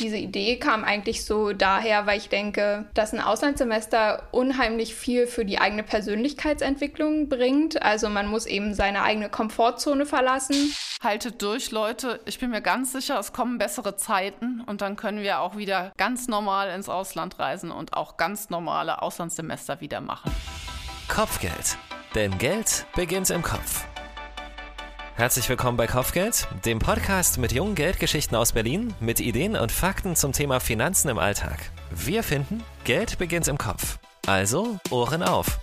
Diese Idee kam eigentlich so daher, weil ich denke, dass ein Auslandssemester unheimlich viel für die eigene Persönlichkeitsentwicklung bringt. Also man muss eben seine eigene Komfortzone verlassen. Haltet durch, Leute. Ich bin mir ganz sicher, es kommen bessere Zeiten und dann können wir auch wieder ganz normal ins Ausland reisen und auch ganz normale Auslandssemester wieder machen. Kopfgeld. Denn Geld beginnt im Kopf. Herzlich willkommen bei Kopfgeld, dem Podcast mit jungen Geldgeschichten aus Berlin, mit Ideen und Fakten zum Thema Finanzen im Alltag. Wir finden, Geld beginnt im Kopf. Also Ohren auf.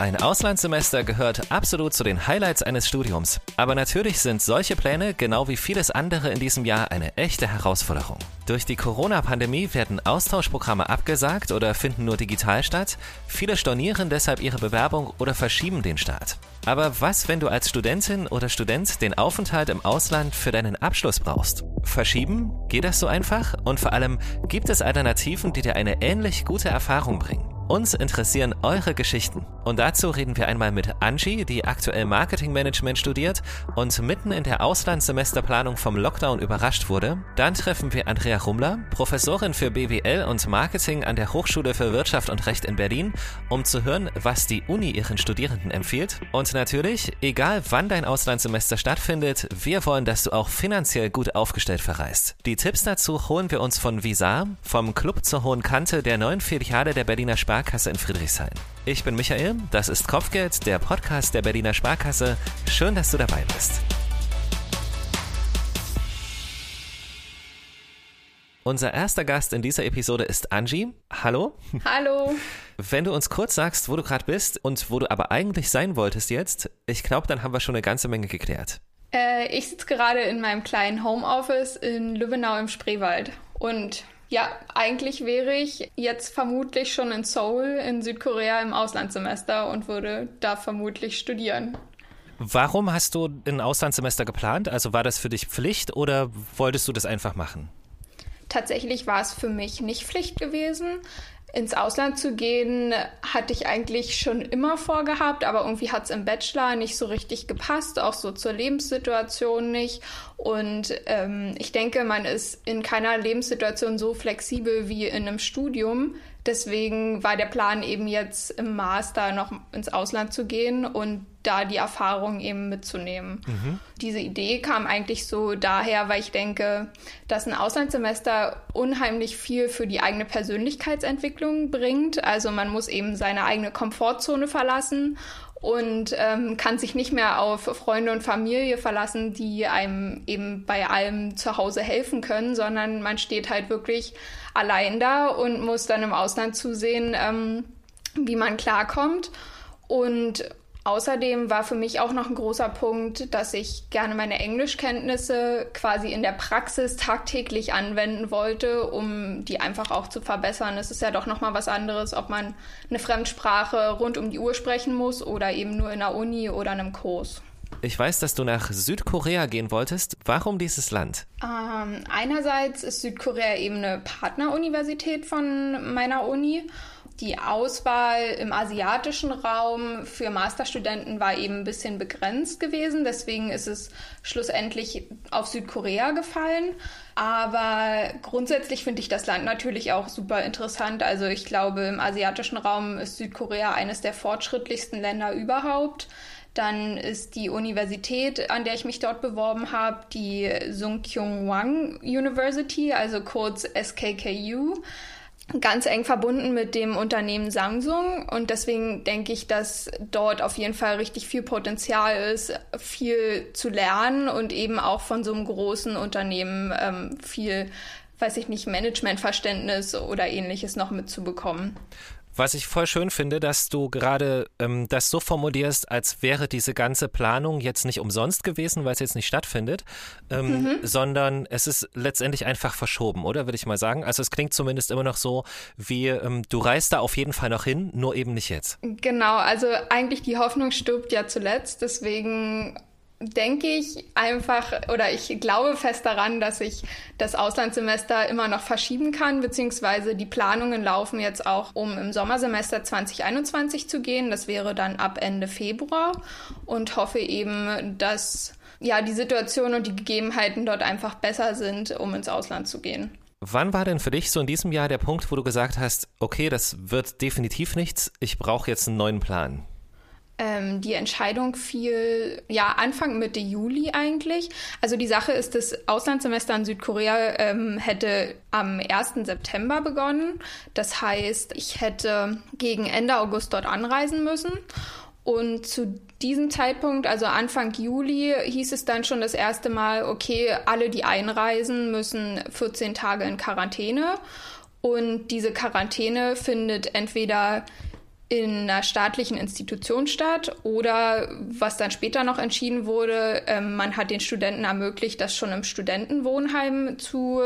Ein Auslandssemester gehört absolut zu den Highlights eines Studiums. Aber natürlich sind solche Pläne, genau wie vieles andere in diesem Jahr, eine echte Herausforderung. Durch die Corona-Pandemie werden Austauschprogramme abgesagt oder finden nur digital statt. Viele stornieren deshalb ihre Bewerbung oder verschieben den Start. Aber was, wenn du als Studentin oder Student den Aufenthalt im Ausland für deinen Abschluss brauchst? Verschieben? Geht das so einfach? Und vor allem, gibt es Alternativen, die dir eine ähnlich gute Erfahrung bringen? Uns interessieren eure Geschichten. Und dazu reden wir einmal mit Angie, die aktuell Marketingmanagement studiert und mitten in der Auslandssemesterplanung vom Lockdown überrascht wurde. Dann treffen wir Andrea Rumler, Professorin für BWL und Marketing an der Hochschule für Wirtschaft und Recht in Berlin, um zu hören, was die Uni ihren Studierenden empfiehlt. Und natürlich, egal wann dein Auslandssemester stattfindet, wir wollen, dass du auch finanziell gut aufgestellt verreist. Die Tipps dazu holen wir uns von Visar, vom Club zur Hohen Kante der neuen Filiale der Berliner Sparkasse Sparkasse in Friedrichshain. Ich bin Michael, das ist Kopfgeld, der Podcast der Berliner Sparkasse. Schön, dass du dabei bist. Unser erster Gast in dieser Episode ist Angie. Hallo. Hallo. Wenn du uns kurz sagst, wo du gerade bist und wo du aber eigentlich sein wolltest jetzt, ich glaube, dann haben wir schon eine ganze Menge geklärt. Äh, ich sitze gerade in meinem kleinen Homeoffice in Lübbenau im Spreewald und ja, eigentlich wäre ich jetzt vermutlich schon in Seoul in Südkorea im Auslandssemester und würde da vermutlich studieren. Warum hast du ein Auslandssemester geplant? Also war das für dich Pflicht oder wolltest du das einfach machen? Tatsächlich war es für mich nicht Pflicht gewesen. Ins Ausland zu gehen hatte ich eigentlich schon immer vorgehabt, aber irgendwie hat es im Bachelor nicht so richtig gepasst, auch so zur Lebenssituation nicht. Und ähm, ich denke, man ist in keiner Lebenssituation so flexibel wie in einem Studium. Deswegen war der Plan eben jetzt im Master noch ins Ausland zu gehen und da die Erfahrung eben mitzunehmen. Mhm. Diese Idee kam eigentlich so daher, weil ich denke, dass ein Auslandssemester unheimlich viel für die eigene Persönlichkeitsentwicklung bringt. Also man muss eben seine eigene Komfortzone verlassen und ähm, kann sich nicht mehr auf Freunde und Familie verlassen, die einem eben bei allem zu Hause helfen können, sondern man steht halt wirklich allein da und muss dann im Ausland zusehen, ähm, wie man klarkommt. Und Außerdem war für mich auch noch ein großer Punkt, dass ich gerne meine Englischkenntnisse quasi in der Praxis tagtäglich anwenden wollte, um die einfach auch zu verbessern. Es ist ja doch noch mal was anderes, ob man eine Fremdsprache rund um die Uhr sprechen muss oder eben nur in der Uni oder einem Kurs. Ich weiß, dass du nach Südkorea gehen wolltest. Warum dieses Land? Ähm, einerseits ist Südkorea eben eine Partneruniversität von meiner Uni die Auswahl im asiatischen Raum für Masterstudenten war eben ein bisschen begrenzt gewesen. Deswegen ist es schlussendlich auf Südkorea gefallen. Aber grundsätzlich finde ich das Land natürlich auch super interessant. Also ich glaube, im asiatischen Raum ist Südkorea eines der fortschrittlichsten Länder überhaupt. Dann ist die Universität, an der ich mich dort beworben habe, die Sungkyung-Wang University, also kurz SKKU ganz eng verbunden mit dem Unternehmen Samsung und deswegen denke ich, dass dort auf jeden Fall richtig viel Potenzial ist, viel zu lernen und eben auch von so einem großen Unternehmen ähm, viel, weiß ich nicht, Managementverständnis oder ähnliches noch mitzubekommen. Was ich voll schön finde, dass du gerade ähm, das so formulierst, als wäre diese ganze Planung jetzt nicht umsonst gewesen, weil es jetzt nicht stattfindet, ähm, mhm. sondern es ist letztendlich einfach verschoben, oder würde ich mal sagen? Also es klingt zumindest immer noch so, wie ähm, du reist da auf jeden Fall noch hin, nur eben nicht jetzt. Genau, also eigentlich die Hoffnung stirbt ja zuletzt, deswegen denke ich einfach oder ich glaube fest daran, dass ich das Auslandssemester immer noch verschieben kann, beziehungsweise die Planungen laufen jetzt auch, um im Sommersemester 2021 zu gehen. Das wäre dann ab Ende Februar und hoffe eben, dass ja, die Situation und die Gegebenheiten dort einfach besser sind, um ins Ausland zu gehen. Wann war denn für dich so in diesem Jahr der Punkt, wo du gesagt hast, okay, das wird definitiv nichts, ich brauche jetzt einen neuen Plan? Ähm, die Entscheidung fiel ja Anfang Mitte Juli eigentlich. Also die Sache ist, das Auslandssemester in Südkorea ähm, hätte am 1. September begonnen. Das heißt, ich hätte gegen Ende August dort anreisen müssen. Und zu diesem Zeitpunkt, also Anfang Juli, hieß es dann schon das erste Mal, okay, alle, die einreisen, müssen 14 Tage in Quarantäne. Und diese Quarantäne findet entweder in einer staatlichen Institution statt oder was dann später noch entschieden wurde, ähm, man hat den Studenten ermöglicht, das schon im Studentenwohnheim zu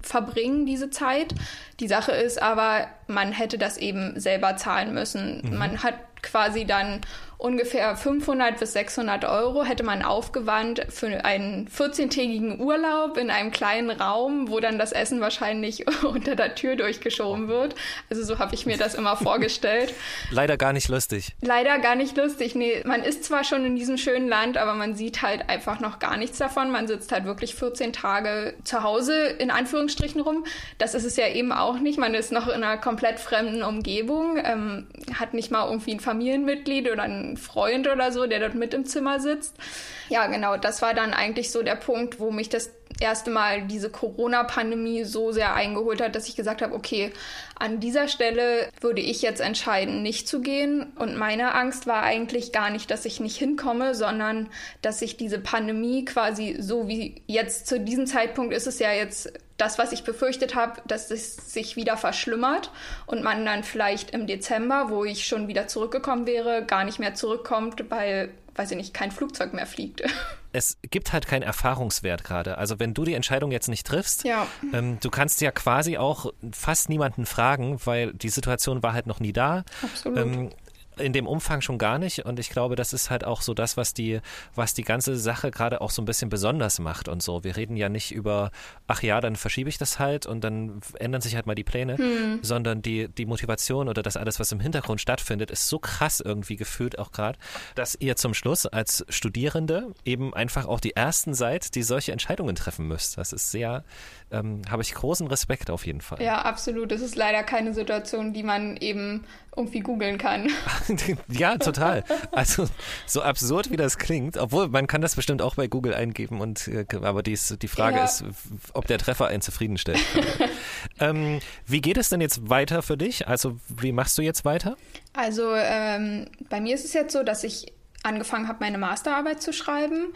verbringen, diese Zeit. Die Sache ist aber, man hätte das eben selber zahlen müssen. Mhm. Man hat quasi dann ungefähr 500 bis 600 Euro hätte man aufgewandt für einen 14-tägigen Urlaub in einem kleinen Raum, wo dann das Essen wahrscheinlich unter der Tür durchgeschoben wird. Also so habe ich mir das immer vorgestellt. Leider gar nicht lustig. Leider gar nicht lustig. Nee, man ist zwar schon in diesem schönen Land, aber man sieht halt einfach noch gar nichts davon. Man sitzt halt wirklich 14 Tage zu Hause in Anführungsstrichen rum. Das ist es ja eben auch nicht. Man ist noch in einer komplett fremden Umgebung, ähm, hat nicht mal irgendwie ein Familienmitglied oder ein Freund oder so, der dort mit im Zimmer sitzt. Ja, genau, das war dann eigentlich so der Punkt, wo mich das erste Mal diese Corona-Pandemie so sehr eingeholt hat, dass ich gesagt habe, okay, an dieser Stelle würde ich jetzt entscheiden, nicht zu gehen. Und meine Angst war eigentlich gar nicht, dass ich nicht hinkomme, sondern dass sich diese Pandemie quasi so wie jetzt zu diesem Zeitpunkt ist es ja jetzt das, was ich befürchtet habe, dass es sich wieder verschlimmert und man dann vielleicht im Dezember, wo ich schon wieder zurückgekommen wäre, gar nicht mehr zurückkommt, weil weiß ich nicht, kein Flugzeug mehr fliegt. Es gibt halt keinen Erfahrungswert gerade. Also wenn du die Entscheidung jetzt nicht triffst, ja. ähm, du kannst ja quasi auch fast niemanden fragen, weil die Situation war halt noch nie da. Absolut. Ähm, in dem Umfang schon gar nicht. Und ich glaube, das ist halt auch so das, was die, was die ganze Sache gerade auch so ein bisschen besonders macht und so. Wir reden ja nicht über, ach ja, dann verschiebe ich das halt und dann ändern sich halt mal die Pläne, hm. sondern die, die Motivation oder das alles, was im Hintergrund stattfindet, ist so krass irgendwie gefühlt auch gerade, dass ihr zum Schluss als Studierende eben einfach auch die Ersten seid, die solche Entscheidungen treffen müsst. Das ist sehr, ähm, habe ich großen Respekt auf jeden Fall. Ja, absolut. Das ist leider keine Situation, die man eben irgendwie googeln kann. ja, total. Also so absurd wie das klingt, obwohl man kann das bestimmt auch bei Google eingeben und äh, aber dies, die Frage ja. ist, ob der Treffer einen zufriedenstellt. ähm, wie geht es denn jetzt weiter für dich? Also wie machst du jetzt weiter? Also ähm, bei mir ist es jetzt so, dass ich angefangen habe, meine Masterarbeit zu schreiben.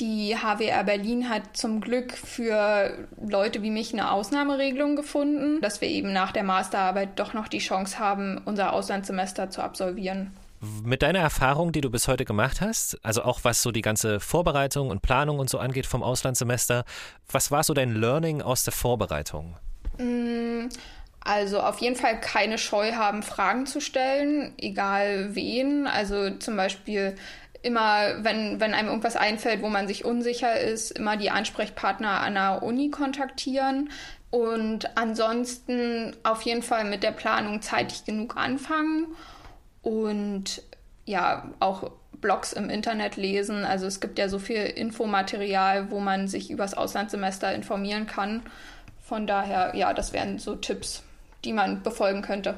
Die HWR Berlin hat zum Glück für Leute wie mich eine Ausnahmeregelung gefunden, dass wir eben nach der Masterarbeit doch noch die Chance haben, unser Auslandssemester zu absolvieren. Mit deiner Erfahrung, die du bis heute gemacht hast, also auch was so die ganze Vorbereitung und Planung und so angeht vom Auslandssemester, was war so dein Learning aus der Vorbereitung? Mm, also auf jeden Fall keine Scheu haben, Fragen zu stellen, egal wen. Also zum Beispiel immer, wenn, wenn einem irgendwas einfällt, wo man sich unsicher ist, immer die Ansprechpartner an der Uni kontaktieren. Und ansonsten auf jeden Fall mit der Planung zeitig genug anfangen und ja, auch Blogs im Internet lesen. Also es gibt ja so viel Infomaterial, wo man sich übers Auslandssemester informieren kann. Von daher, ja, das wären so Tipps, die man befolgen könnte.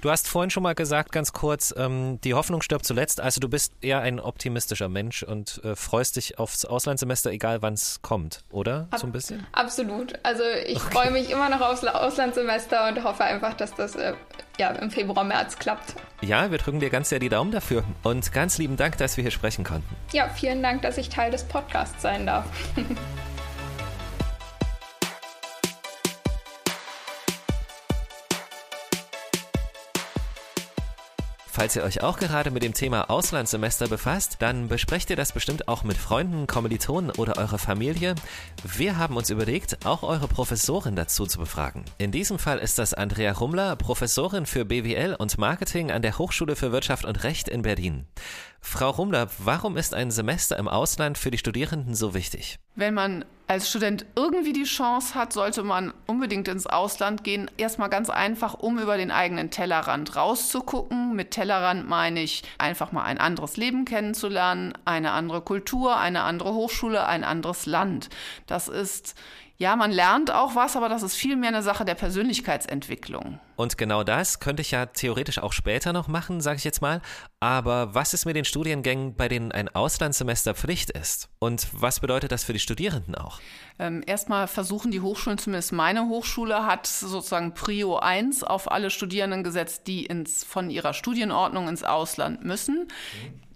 Du hast vorhin schon mal gesagt, ganz kurz, ähm, die Hoffnung stirbt zuletzt. Also du bist eher ein optimistischer Mensch und äh, freust dich aufs Auslandssemester, egal wann es kommt, oder? Ab so ein bisschen? Absolut. Also ich okay. freue mich immer noch aufs Auslandssemester und hoffe einfach, dass das äh, ja, im Februar, März klappt. Ja, wir drücken dir ganz sehr die Daumen dafür. Und ganz lieben Dank, dass wir hier sprechen konnten. Ja, vielen Dank, dass ich Teil des Podcasts sein darf. Falls ihr euch auch gerade mit dem Thema Auslandssemester befasst, dann besprecht ihr das bestimmt auch mit Freunden, Kommilitonen oder eurer Familie. Wir haben uns überlegt, auch eure Professorin dazu zu befragen. In diesem Fall ist das Andrea Rummler, Professorin für BWL und Marketing an der Hochschule für Wirtschaft und Recht in Berlin. Frau Rummler, warum ist ein Semester im Ausland für die Studierenden so wichtig? Wenn man als Student irgendwie die Chance hat, sollte man unbedingt ins Ausland gehen. Erstmal ganz einfach, um über den eigenen Tellerrand rauszugucken, Mit Tellerrand meine ich einfach mal ein anderes Leben kennenzulernen, eine andere Kultur, eine andere Hochschule, ein anderes Land. Das ist ja, man lernt auch was, aber das ist vielmehr eine Sache der Persönlichkeitsentwicklung. Und genau das könnte ich ja theoretisch auch später noch machen, sage ich jetzt mal. Aber was ist mit den Studiengängen, bei denen ein Auslandssemester Pflicht ist? Und was bedeutet das für die Studierenden auch? Ähm, erstmal versuchen die Hochschulen, zumindest meine Hochschule hat sozusagen Prio 1 auf alle Studierenden gesetzt, die ins, von ihrer Studienordnung ins Ausland müssen.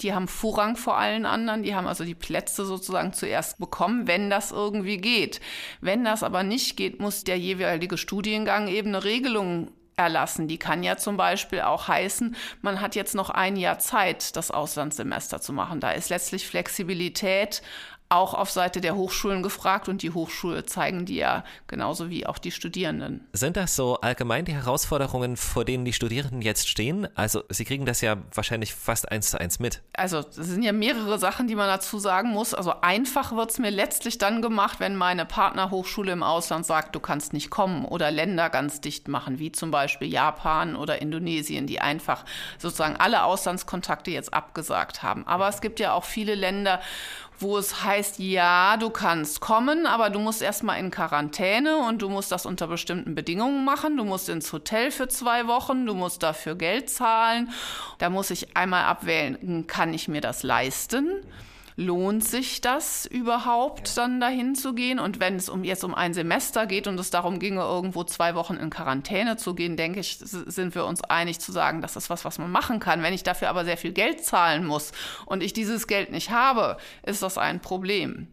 Die haben Vorrang vor allen anderen, die haben also die Plätze sozusagen zuerst bekommen, wenn das irgendwie geht. Wenn das aber nicht geht, muss der jeweilige Studiengang eben eine Regelung erlassen. Die kann ja zum Beispiel auch heißen, man hat jetzt noch ein Jahr Zeit, das Auslandssemester zu machen. Da ist letztlich Flexibilität auch auf Seite der Hochschulen gefragt und die Hochschulen zeigen die ja genauso wie auch die Studierenden. Sind das so allgemein die Herausforderungen, vor denen die Studierenden jetzt stehen? Also Sie kriegen das ja wahrscheinlich fast eins zu eins mit. Also es sind ja mehrere Sachen, die man dazu sagen muss. Also einfach wird es mir letztlich dann gemacht, wenn meine Partnerhochschule im Ausland sagt, du kannst nicht kommen oder Länder ganz dicht machen, wie zum Beispiel Japan oder Indonesien, die einfach sozusagen alle Auslandskontakte jetzt abgesagt haben. Aber es gibt ja auch viele Länder, wo es heißt, ja, du kannst kommen, aber du musst erstmal in Quarantäne und du musst das unter bestimmten Bedingungen machen. Du musst ins Hotel für zwei Wochen, du musst dafür Geld zahlen. Da muss ich einmal abwählen, kann ich mir das leisten? Lohnt sich das überhaupt, dann dahin zu gehen? Und wenn es um jetzt um ein Semester geht und es darum ginge, irgendwo zwei Wochen in Quarantäne zu gehen, denke ich, sind wir uns einig zu sagen, das ist was, was man machen kann. Wenn ich dafür aber sehr viel Geld zahlen muss und ich dieses Geld nicht habe, ist das ein Problem.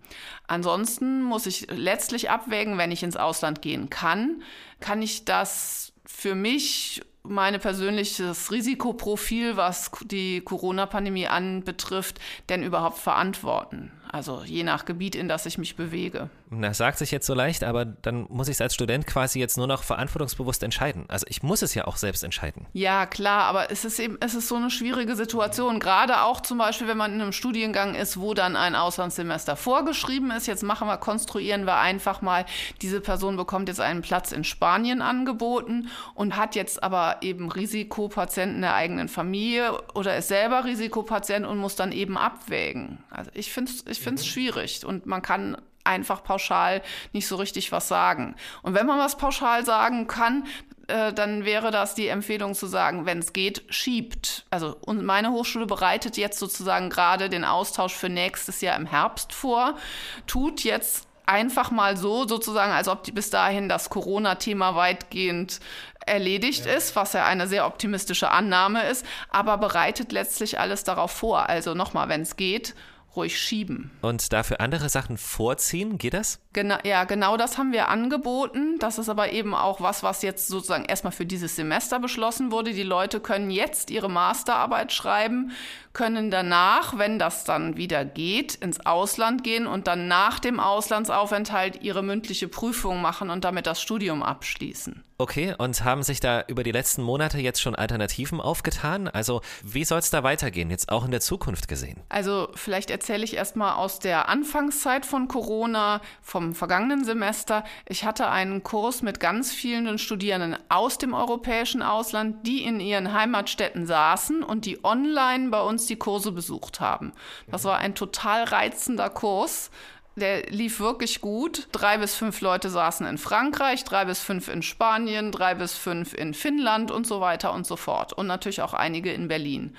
Ansonsten muss ich letztlich abwägen, wenn ich ins Ausland gehen kann, kann ich das für mich meine persönliches Risikoprofil, was die Corona-Pandemie anbetrifft, denn überhaupt verantworten? Also je nach Gebiet, in das ich mich bewege. Das sagt sich jetzt so leicht, aber dann muss ich es als Student quasi jetzt nur noch verantwortungsbewusst entscheiden. Also ich muss es ja auch selbst entscheiden. Ja, klar, aber es ist eben, es ist so eine schwierige Situation. Gerade auch zum Beispiel, wenn man in einem Studiengang ist, wo dann ein Auslandssemester vorgeschrieben ist. Jetzt machen wir, konstruieren wir einfach mal, diese Person bekommt jetzt einen Platz in Spanien angeboten und hat jetzt aber eben Risikopatienten der eigenen Familie oder ist selber Risikopatient und muss dann eben abwägen. Also ich finde es ich finde es schwierig und man kann einfach pauschal nicht so richtig was sagen. Und wenn man was pauschal sagen kann, äh, dann wäre das die Empfehlung zu sagen, wenn es geht, schiebt. Also und meine Hochschule bereitet jetzt sozusagen gerade den Austausch für nächstes Jahr im Herbst vor, tut jetzt einfach mal so sozusagen, als ob die bis dahin das Corona-Thema weitgehend erledigt ja. ist, was ja eine sehr optimistische Annahme ist, aber bereitet letztlich alles darauf vor. Also nochmal, wenn es geht, ruhig schieben. Und dafür andere Sachen vorziehen, geht das? Genau, ja, genau das haben wir angeboten. Das ist aber eben auch was, was jetzt sozusagen erstmal für dieses Semester beschlossen wurde. Die Leute können jetzt ihre Masterarbeit schreiben, können danach, wenn das dann wieder geht, ins Ausland gehen und dann nach dem Auslandsaufenthalt ihre mündliche Prüfung machen und damit das Studium abschließen. Okay, und haben sich da über die letzten Monate jetzt schon Alternativen aufgetan? Also wie soll es da weitergehen, jetzt auch in der Zukunft gesehen? Also vielleicht erzähle ich erstmal aus der Anfangszeit von Corona, vom vergangenen Semester. Ich hatte einen Kurs mit ganz vielen Studierenden aus dem europäischen Ausland, die in ihren Heimatstädten saßen und die online bei uns die Kurse besucht haben. Das war ein total reizender Kurs der lief wirklich gut. Drei bis fünf Leute saßen in Frankreich, drei bis fünf in Spanien, drei bis fünf in Finnland und so weiter und so fort. Und natürlich auch einige in Berlin.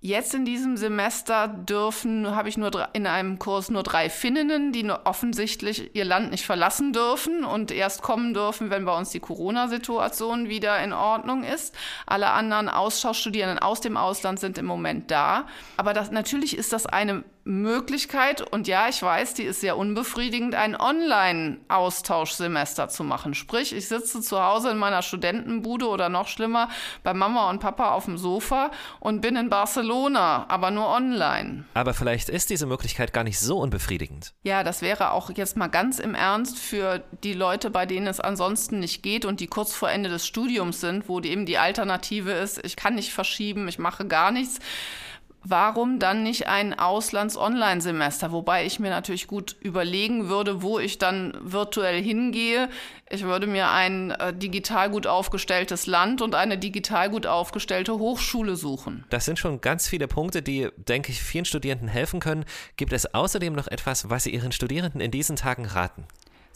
Jetzt in diesem Semester dürfen, habe ich nur in einem Kurs nur drei Finninnen, die offensichtlich ihr Land nicht verlassen dürfen und erst kommen dürfen, wenn bei uns die Corona-Situation wieder in Ordnung ist. Alle anderen Austauschstudierenden aus dem Ausland sind im Moment da. Aber das, natürlich ist das eine Möglichkeit, und ja, ich weiß, die ist sehr unbefriedigend, ein Online-Austauschsemester zu machen. Sprich, ich sitze zu Hause in meiner Studentenbude oder noch schlimmer bei Mama und Papa auf dem Sofa und bin in Barcelona, aber nur online. Aber vielleicht ist diese Möglichkeit gar nicht so unbefriedigend. Ja, das wäre auch jetzt mal ganz im Ernst für die Leute, bei denen es ansonsten nicht geht und die kurz vor Ende des Studiums sind, wo die eben die Alternative ist, ich kann nicht verschieben, ich mache gar nichts warum dann nicht ein Auslands-Online-Semester? Wobei ich mir natürlich gut überlegen würde, wo ich dann virtuell hingehe. Ich würde mir ein äh, digital gut aufgestelltes Land und eine digital gut aufgestellte Hochschule suchen. Das sind schon ganz viele Punkte, die, denke ich, vielen Studierenden helfen können. Gibt es außerdem noch etwas, was Sie Ihren Studierenden in diesen Tagen raten?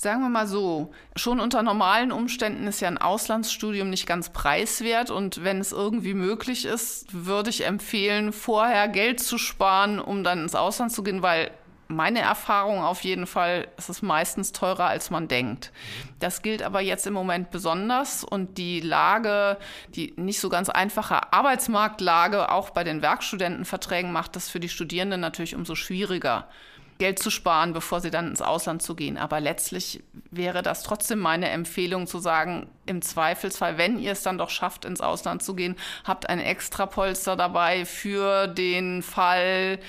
Sagen wir mal so, schon unter normalen Umständen ist ja ein Auslandsstudium nicht ganz preiswert und wenn es irgendwie möglich ist, würde ich empfehlen, vorher Geld zu sparen, um dann ins Ausland zu gehen, weil meine Erfahrung auf jeden Fall, ist es meistens teurer, als man denkt. Das gilt aber jetzt im Moment besonders und die Lage, die nicht so ganz einfache Arbeitsmarktlage auch bei den Werkstudentenverträgen macht das für die Studierenden natürlich umso schwieriger. Geld zu sparen, bevor sie dann ins Ausland zu gehen. Aber letztlich wäre das trotzdem meine Empfehlung zu sagen, im Zweifelsfall, wenn ihr es dann doch schafft, ins Ausland zu gehen, habt ein extra Polster dabei für den Fall,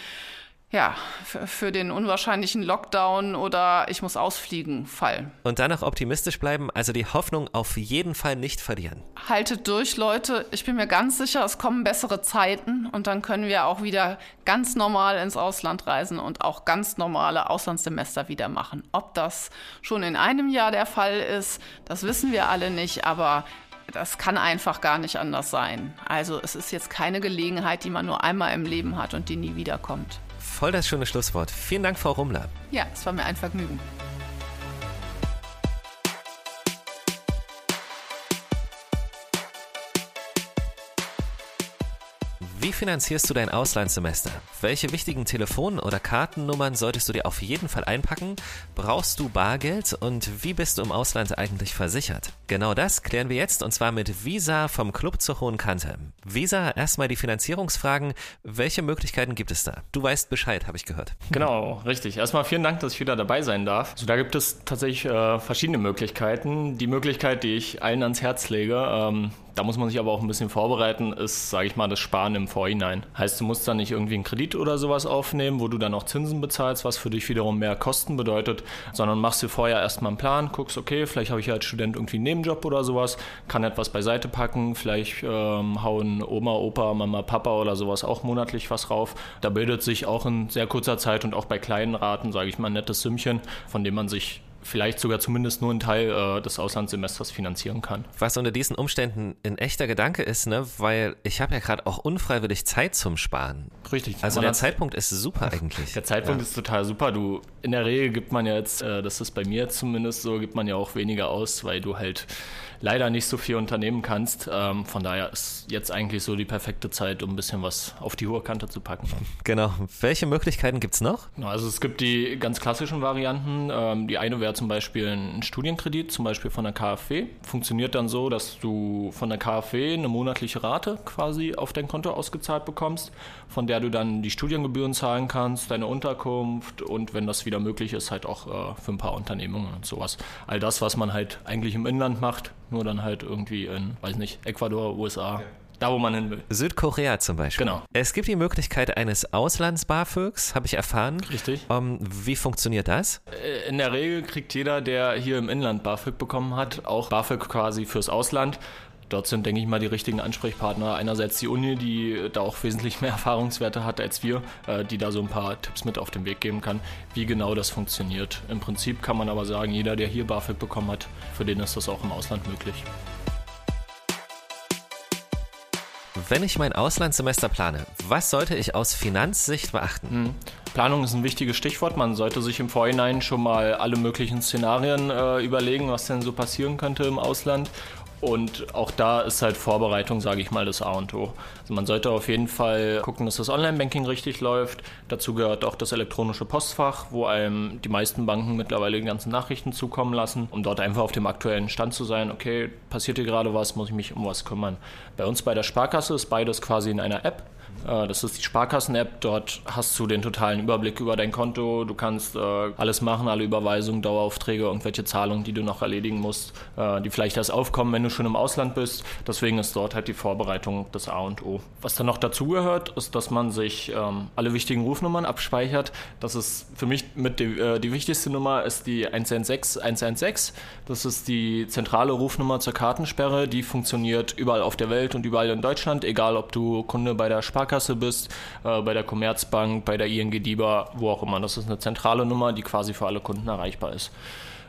ja, für den unwahrscheinlichen Lockdown oder ich muss ausfliegen Fall. Und dann noch optimistisch bleiben, also die Hoffnung auf jeden Fall nicht verlieren. Haltet durch, Leute. Ich bin mir ganz sicher, es kommen bessere Zeiten und dann können wir auch wieder ganz normal ins Ausland reisen und auch ganz normale Auslandssemester wieder machen. Ob das schon in einem Jahr der Fall ist, das wissen wir alle nicht, aber das kann einfach gar nicht anders sein. Also es ist jetzt keine Gelegenheit, die man nur einmal im Leben hat und die nie wiederkommt voll das schöne Schlusswort. Vielen Dank, Frau Rummler. Ja, es war mir ein Vergnügen. Wie finanzierst du dein Auslandssemester? Welche wichtigen Telefon- oder Kartennummern solltest du dir auf jeden Fall einpacken? Brauchst du Bargeld? Und wie bist du im Ausland eigentlich versichert? Genau das klären wir jetzt und zwar mit Visa vom Club zur Hohen Kante. Visa, erstmal die Finanzierungsfragen. Welche Möglichkeiten gibt es da? Du weißt Bescheid, habe ich gehört. Genau, richtig. Erstmal vielen Dank, dass ich wieder dabei sein darf. Also da gibt es tatsächlich äh, verschiedene Möglichkeiten. Die Möglichkeit, die ich allen ans Herz lege, ähm, da muss man sich aber auch ein bisschen vorbereiten, ist, sage ich mal, das Sparen im Vorhinein. Heißt, du musst dann nicht irgendwie einen Kredit oder sowas aufnehmen, wo du dann auch Zinsen bezahlst, was für dich wiederum mehr Kosten bedeutet, sondern machst dir vorher erstmal einen Plan, guckst, okay, vielleicht habe ich als Student irgendwie einen Nebenjob oder sowas, kann etwas beiseite packen, vielleicht ähm, hauen Oma, Opa, Mama, Papa oder sowas auch monatlich was rauf. Da bildet sich auch in sehr kurzer Zeit und auch bei kleinen Raten, sage ich mal, ein nettes Sümmchen, von dem man sich vielleicht sogar zumindest nur einen Teil äh, des Auslandssemesters finanzieren kann. Was unter diesen Umständen ein echter Gedanke ist, ne? weil ich habe ja gerade auch unfreiwillig Zeit zum Sparen. Richtig. Also der Zeitpunkt ist super eigentlich. Der Zeitpunkt ja. ist total super. Du, in der Regel gibt man ja jetzt, äh, das ist bei mir zumindest so, gibt man ja auch weniger aus, weil du halt leider nicht so viel unternehmen kannst. Ähm, von daher ist jetzt eigentlich so die perfekte Zeit, um ein bisschen was auf die hohe Kante zu packen. Genau. Welche Möglichkeiten gibt es noch? Also es gibt die ganz klassischen Varianten. Ähm, die eine wäre zum Beispiel ein Studienkredit, zum Beispiel von der KfW. Funktioniert dann so, dass du von der KfW eine monatliche Rate quasi auf dein Konto ausgezahlt bekommst, von der du dann die Studiengebühren zahlen kannst, deine Unterkunft und wenn das wieder möglich ist, halt auch äh, für ein paar Unternehmungen und sowas. All das, was man halt eigentlich im Inland macht, nur dann halt irgendwie in, weiß nicht, Ecuador, USA. Okay. Da, wo man hin will. Südkorea zum Beispiel. Genau. Es gibt die Möglichkeit eines Auslands-BAföGs, habe ich erfahren. Richtig. Um, ähm, wie funktioniert das? Äh, in der Regel kriegt jeder, der hier im Inland BAföG bekommen hat, auch BAföG quasi fürs Ausland dort sind, denke ich mal, die richtigen Ansprechpartner. Einerseits die Uni, die da auch wesentlich mehr Erfahrungswerte hat als wir, äh, die da so ein paar Tipps mit auf den Weg geben kann, wie genau das funktioniert. Im Prinzip kann man aber sagen, jeder, der hier BAföG bekommen hat, für den ist das auch im Ausland möglich. Wenn ich mein Auslandssemester plane, was sollte ich aus Finanzsicht beachten? Hm. Planung ist ein wichtiges Stichwort. Man sollte sich im Vorhinein schon mal alle möglichen Szenarien äh, überlegen, was denn so passieren könnte im Ausland und auch da ist halt Vorbereitung, sage ich mal, das A und O. Also man sollte auf jeden Fall gucken, dass das Online-Banking richtig läuft. Dazu gehört auch das elektronische Postfach, wo einem die meisten Banken mittlerweile die ganzen Nachrichten zukommen lassen, um dort einfach auf dem aktuellen Stand zu sein. Okay, passiert hier gerade was, muss ich mich um was kümmern. Bei uns bei der Sparkasse ist beides quasi in einer App. Äh, das ist die Sparkassen-App. Dort hast du den totalen Überblick über dein Konto. Du kannst äh, alles machen, alle Überweisungen, Daueraufträge, irgendwelche Zahlungen, die du noch erledigen musst, äh, die vielleicht erst aufkommen, wenn du schon im Ausland bist. Deswegen ist dort halt die Vorbereitung das A und O. Was dann noch dazugehört, ist, dass man sich ähm, alle wichtigen Rufnummern abspeichert. Das ist für mich mit die, die wichtigste Nummer ist die 116 116. Das ist die zentrale Rufnummer zur Kartensperre. Die funktioniert überall auf der Welt und überall in Deutschland, egal ob du Kunde bei der Sparkasse Sparkasse bist, äh, bei der Commerzbank, bei der ING DIBA, wo auch immer. Das ist eine zentrale Nummer, die quasi für alle Kunden erreichbar ist.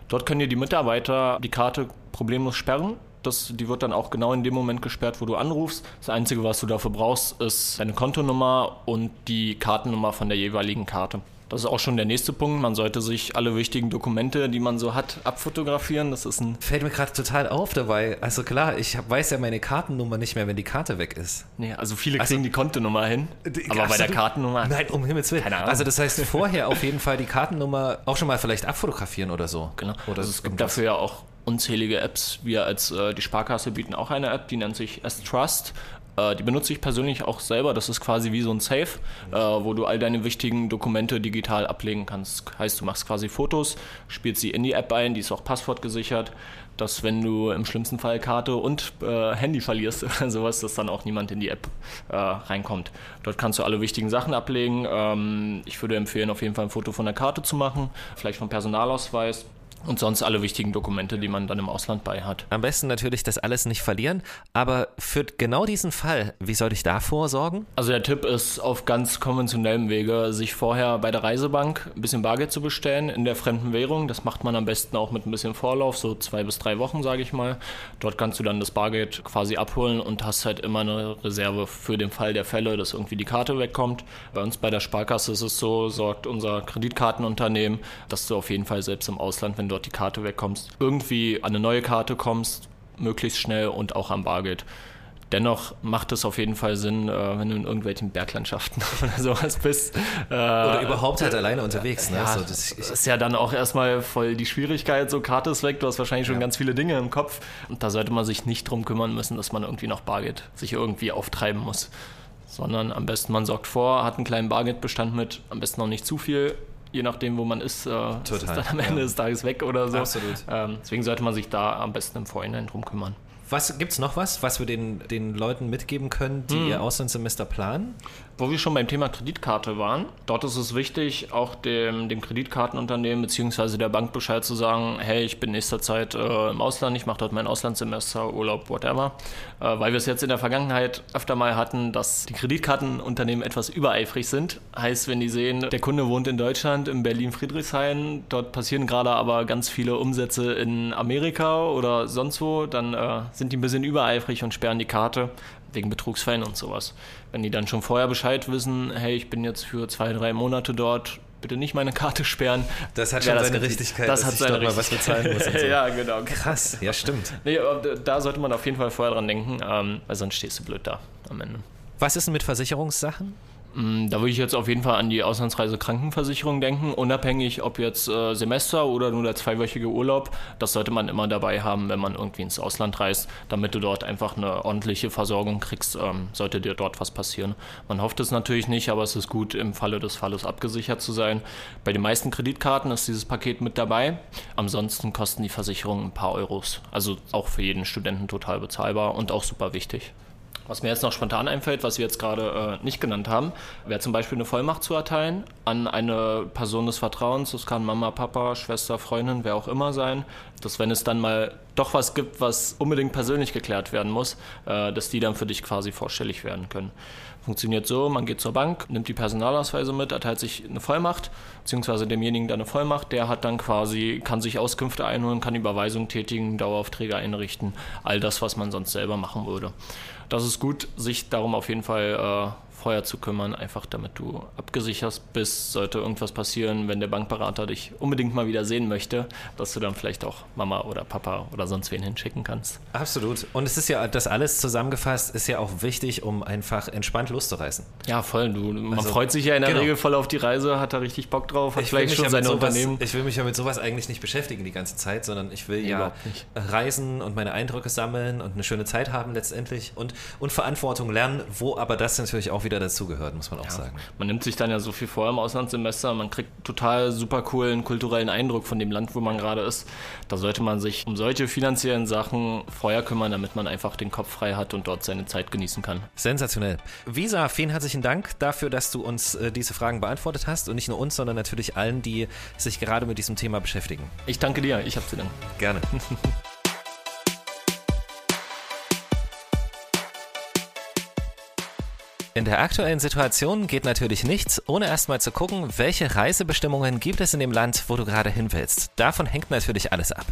Dort können dir die Mitarbeiter die Karte problemlos sperren. Das, die wird dann auch genau in dem Moment gesperrt, wo du anrufst. Das Einzige, was du dafür brauchst, ist deine Kontonummer und die Kartennummer von der jeweiligen Karte. Das ist auch schon der nächste Punkt. Man sollte sich alle wichtigen Dokumente, die man so hat, abfotografieren. Das ist ein. Fällt mir gerade total auf dabei. Also klar, ich weiß ja meine Kartennummer nicht mehr, wenn die Karte weg ist. Nee, also viele also, kriegen die Kontonummer hin. Aber bei der Kartennummer. Nein, um Himmels Willen. Keine Ahnung. Also das heißt, vorher auf jeden Fall die Kartennummer auch schon mal vielleicht abfotografieren oder so. Genau. Oder also es gibt dafür ja auch unzählige Apps. Wir als äh, die Sparkasse bieten auch eine App, die nennt sich S-Trust. Äh, die benutze ich persönlich auch selber. Das ist quasi wie so ein Safe, äh, wo du all deine wichtigen Dokumente digital ablegen kannst. Heißt, du machst quasi Fotos, spielst sie in die App ein, die ist auch passwortgesichert, dass wenn du im schlimmsten Fall Karte und äh, Handy verlierst oder sowas, dass dann auch niemand in die App äh, reinkommt. Dort kannst du alle wichtigen Sachen ablegen. Ähm, ich würde empfehlen, auf jeden Fall ein Foto von der Karte zu machen, vielleicht vom Personalausweis und sonst alle wichtigen Dokumente, die man dann im Ausland bei hat. Am besten natürlich das alles nicht verlieren, aber für genau diesen Fall, wie soll ich da vorsorgen? Also der Tipp ist auf ganz konventionellem Wege, sich vorher bei der Reisebank ein bisschen Bargeld zu bestellen in der fremden Währung. Das macht man am besten auch mit ein bisschen Vorlauf, so zwei bis drei Wochen, sage ich mal. Dort kannst du dann das Bargeld quasi abholen und hast halt immer eine Reserve für den Fall der Fälle, dass irgendwie die Karte wegkommt. Bei uns bei der Sparkasse ist es so, sorgt unser Kreditkartenunternehmen, dass du auf jeden Fall selbst im Ausland, wenn du dort die Karte wegkommst, irgendwie an eine neue Karte kommst, möglichst schnell und auch am Bargeld. Dennoch macht es auf jeden Fall Sinn, äh, wenn du in irgendwelchen Berglandschaften oder sowas bist. Äh, oder überhaupt halt alleine unterwegs. Ne? Ja, so, das, ist ja dann auch erstmal voll die Schwierigkeit, so Karte ist weg, du hast wahrscheinlich schon ja. ganz viele Dinge im Kopf. Und da sollte man sich nicht drum kümmern müssen, dass man irgendwie noch Bargeld sich irgendwie auftreiben muss. Sondern am besten man sorgt vor, hat einen kleinen Bargeldbestand mit, am besten noch nicht zu viel, je nachdem, wo man ist, äh, ist dann am Ende ja. des Tages weg oder so. Absolut. Ähm, deswegen sollte man sich da am besten im Vorhinein drum kümmern. Was gibt es noch was, was wir den, den Leuten mitgeben können, die hm. ihr Auslandssemester planen? Wo wir schon beim Thema Kreditkarte waren, dort ist es wichtig, auch dem, dem Kreditkartenunternehmen bzw. der Bank Bescheid zu sagen, hey, ich bin nächster Zeit äh, im Ausland, ich mache dort mein Auslandssemester, Urlaub, whatever. Äh, weil wir es jetzt in der Vergangenheit öfter mal hatten, dass die Kreditkartenunternehmen etwas übereifrig sind. Heißt, wenn die sehen, der Kunde wohnt in Deutschland, in Berlin-Friedrichshain, dort passieren gerade aber ganz viele Umsätze in Amerika oder sonst wo, dann äh, sind die ein bisschen übereifrig und sperren die Karte wegen Betrugsfällen und sowas. Wenn die dann schon vorher Bescheid wissen, hey, ich bin jetzt für zwei, drei Monate dort, bitte nicht meine Karte sperren. Das hat schon seine Richtigkeit, das hat seine mal was bezahlen muss. So. ja, genau. Krass, ja stimmt. Nee, da sollte man auf jeden Fall vorher dran denken, ähm, weil sonst stehst du blöd da am Ende. Was ist denn mit Versicherungssachen? Mm, da würde ich jetzt auf jeden Fall an die Auslandsreise Krankenversicherung denken, unabhängig ob jetzt äh, Semester oder nur der zweiwöchige Urlaub. Das sollte man immer dabei haben, wenn man irgendwie ins Ausland reist, damit du dort einfach eine ordentliche Versorgung kriegst, ähm, sollte dir dort was passieren. Man hofft es natürlich nicht, aber es ist gut, im Falle des Falles abgesichert zu sein. Bei den meisten Kreditkarten ist dieses Paket mit dabei. Ansonsten kosten die Versicherungen ein paar Euros. Also auch für jeden Studenten total bezahlbar und auch super wichtig. Was mir jetzt noch spontan einfällt, was wir jetzt gerade äh, nicht genannt haben, wäre zum Beispiel eine Vollmacht zu erteilen an eine Person des Vertrauens. Das kann Mama, Papa, Schwester, Freundin, wer auch immer sein. Dass wenn es dann mal doch was gibt, was unbedingt persönlich geklärt werden muss, äh, dass die dann für dich quasi vorstellig werden können. Funktioniert so, man geht zur Bank, nimmt die Personalausweise mit, erteilt sich eine Vollmacht, beziehungsweise demjenigen dann eine Vollmacht, der hat dann quasi, kann sich Auskünfte einholen, kann Überweisungen tätigen, Daueraufträge einrichten, all das, was man sonst selber machen würde das ist gut, sich darum auf jeden Fall äh, vorher zu kümmern, einfach damit du abgesichert bist, sollte irgendwas passieren, wenn der Bankberater dich unbedingt mal wieder sehen möchte, dass du dann vielleicht auch Mama oder Papa oder sonst wen hinschicken kannst. Absolut. Und es ist ja, das alles zusammengefasst ist ja auch wichtig, um einfach entspannt loszureißen. Ja, voll. Du, man also, freut sich ja in der genau. Regel voll auf die Reise, hat da richtig Bock drauf, hat ich vielleicht schon ja sein Unternehmen. Ich will mich ja mit sowas eigentlich nicht beschäftigen die ganze Zeit, sondern ich will nee, ja reisen und meine Eindrücke sammeln und eine schöne Zeit haben letztendlich und, und Verantwortung lernen, wo aber das natürlich auch wieder wieder dazugehört, muss man auch ja. sagen. Man nimmt sich dann ja so viel vor im Auslandssemester, man kriegt total super coolen kulturellen Eindruck von dem Land, wo man gerade ist. Da sollte man sich um solche finanziellen Sachen vorher kümmern, damit man einfach den Kopf frei hat und dort seine Zeit genießen kann. Sensationell. Visa, vielen herzlichen Dank dafür, dass du uns äh, diese Fragen beantwortet hast und nicht nur uns, sondern natürlich allen, die sich gerade mit diesem Thema beschäftigen. Ich danke dir, ich habe zu danken. Gerne. In der aktuellen Situation geht natürlich nichts, ohne erstmal zu gucken, welche Reisebestimmungen gibt es in dem Land, wo du gerade hin willst. Davon hängt natürlich alles ab.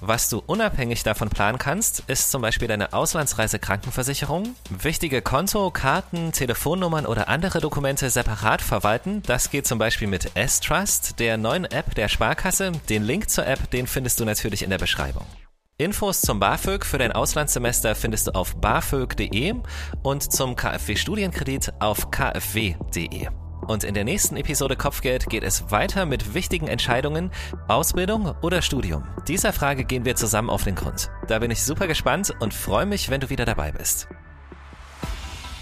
Was du unabhängig davon planen kannst, ist zum Beispiel deine Auslandsreisekrankenversicherung, wichtige Konto, Karten, Telefonnummern oder andere Dokumente separat verwalten. Das geht zum Beispiel mit S-Trust, der neuen App der Sparkasse. Den Link zur App, den findest du natürlich in der Beschreibung. Infos zum BAföG für dein Auslandssemester findest du auf bafög.de und zum KfW-Studienkredit auf kfw.de. Und in der nächsten Episode Kopfgeld geht es weiter mit wichtigen Entscheidungen, Ausbildung oder Studium. Dieser Frage gehen wir zusammen auf den Grund. Da bin ich super gespannt und freue mich, wenn du wieder dabei bist.